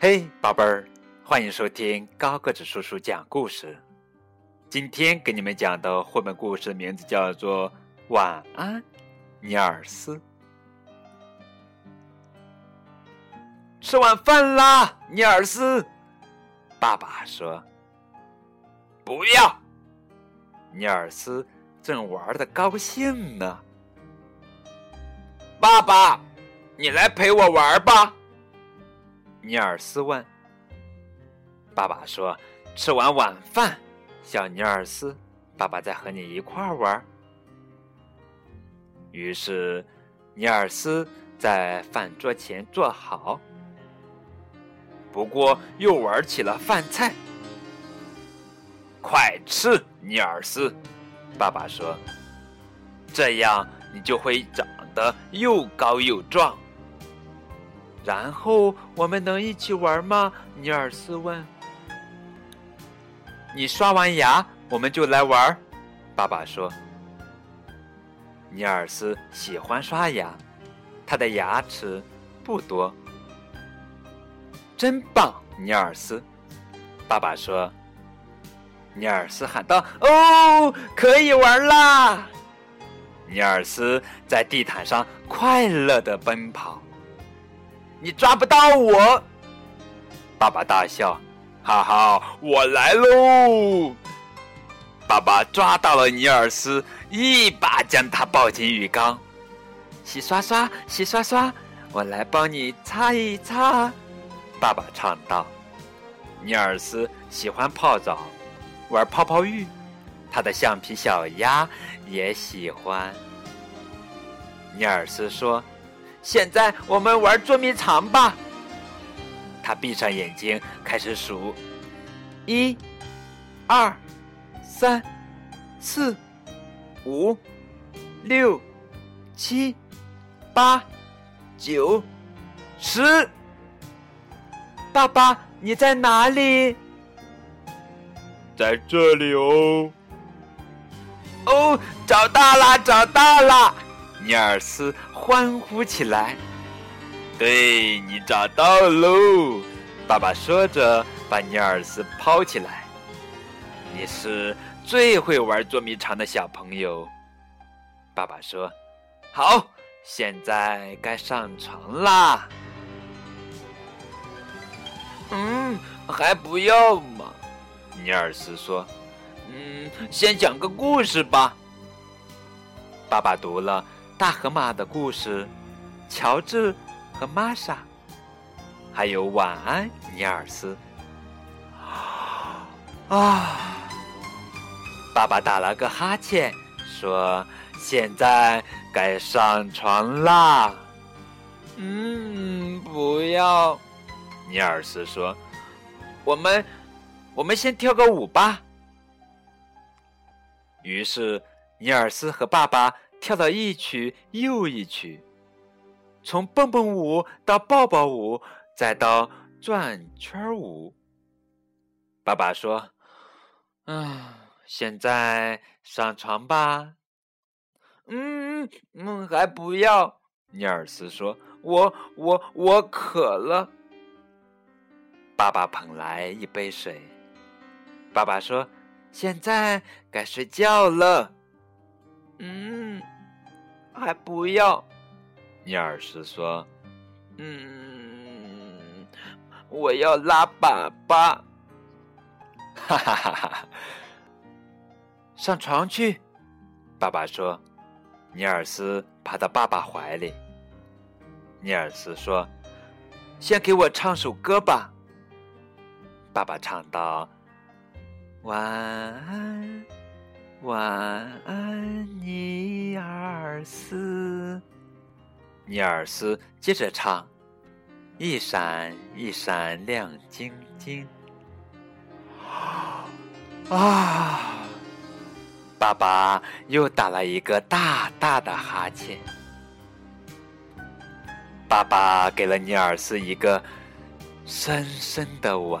嘿，宝贝儿，欢迎收听高个子叔叔讲故事。今天给你们讲的绘本故事名字叫做《晚安，尼尔斯》。吃晚饭啦，尼尔斯！爸爸说：“不要。”尼尔斯正玩的高兴呢。爸爸，你来陪我玩吧。尼尔斯问：“爸爸说，吃完晚饭，小尼尔斯，爸爸再和你一块玩。”于是，尼尔斯在饭桌前坐好，不过又玩起了饭菜。快吃，尼尔斯！爸爸说：“这样你就会长得又高又壮。”然后我们能一起玩吗？尼尔斯问。你刷完牙，我们就来玩。爸爸说。尼尔斯喜欢刷牙，他的牙齿不多。真棒，尼尔斯！爸爸说。尼尔斯喊道：“哦，可以玩啦！”尼尔斯在地毯上快乐的奔跑。你抓不到我！爸爸大笑，哈哈，我来喽！爸爸抓到了尼尔斯，一把将他抱进浴缸。洗刷刷，洗刷刷，我来帮你擦一擦。爸爸唱道。尼尔斯喜欢泡澡，玩泡泡浴，他的橡皮小鸭也喜欢。尼尔斯说。现在我们玩捉迷藏吧。他闭上眼睛，开始数：一、二、三、四、五、六、七、八、九、十。爸爸，你在哪里？在这里哦。哦，找到了，找到了。尼尔斯欢呼起来：“对你找到喽！”爸爸说着，把尼尔斯抛起来。“你是最会玩捉迷藏的小朋友。”爸爸说：“好，现在该上床啦。”“嗯，还不要嘛。”尼尔斯说。“嗯，先讲个故事吧。”爸爸读了。大河马的故事，乔治和玛莎，还有晚安，尼尔斯。啊！爸爸打了个哈欠，说：“现在该上床啦。”嗯，不要，尼尔斯说：“我们，我们先跳个舞吧。”于是，尼尔斯和爸爸。跳了一曲又一曲，从蹦蹦舞到抱抱舞，再到转圈舞。爸爸说：“嗯，现在上床吧。”“嗯嗯，还不要。”尼尔斯说：“我我我渴了。”爸爸捧来一杯水。爸爸说：“现在该睡觉了。”嗯，还不要，尼尔斯说：“嗯，我要拉粑粑。”哈哈哈哈！上床去，爸爸说。尼尔斯爬到爸爸怀里。尼尔斯说：“先给我唱首歌吧。”爸爸唱道：“晚安。”晚安，尼尔斯。尼尔斯接着唱：“一闪一闪亮晶晶。”啊！爸爸又打了一个大大的哈欠。爸爸给了尼尔斯一个深深的吻。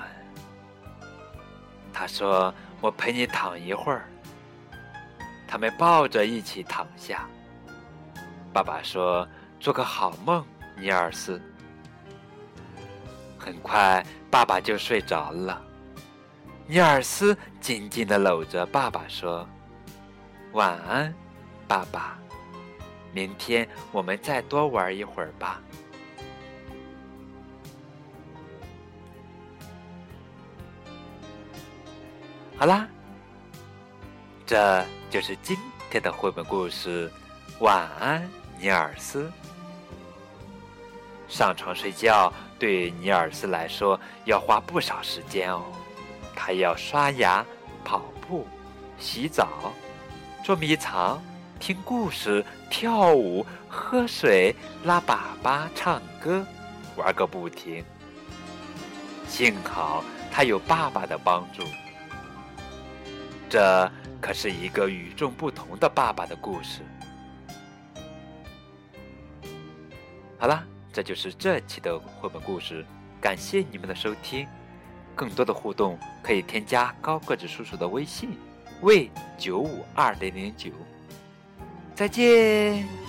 他说：“我陪你躺一会儿。”他们抱着一起躺下。爸爸说：“做个好梦，尼尔斯。”很快，爸爸就睡着了。尼尔斯紧紧的搂着爸爸说：“晚安，爸爸。明天我们再多玩一会儿吧。”好啦，这就是今天的绘本故事。晚安，尼尔斯。上床睡觉对尼尔斯来说要花不少时间哦。他要刷牙、跑步、洗澡、捉迷藏、听故事、跳舞、喝水、拉粑粑、唱歌，玩个不停。幸好他有爸爸的帮助。这可是一个与众不同的爸爸的故事。好了，这就是这期的绘本故事，感谢你们的收听。更多的互动可以添加高个子叔叔的微信，为九五二零零九。再见。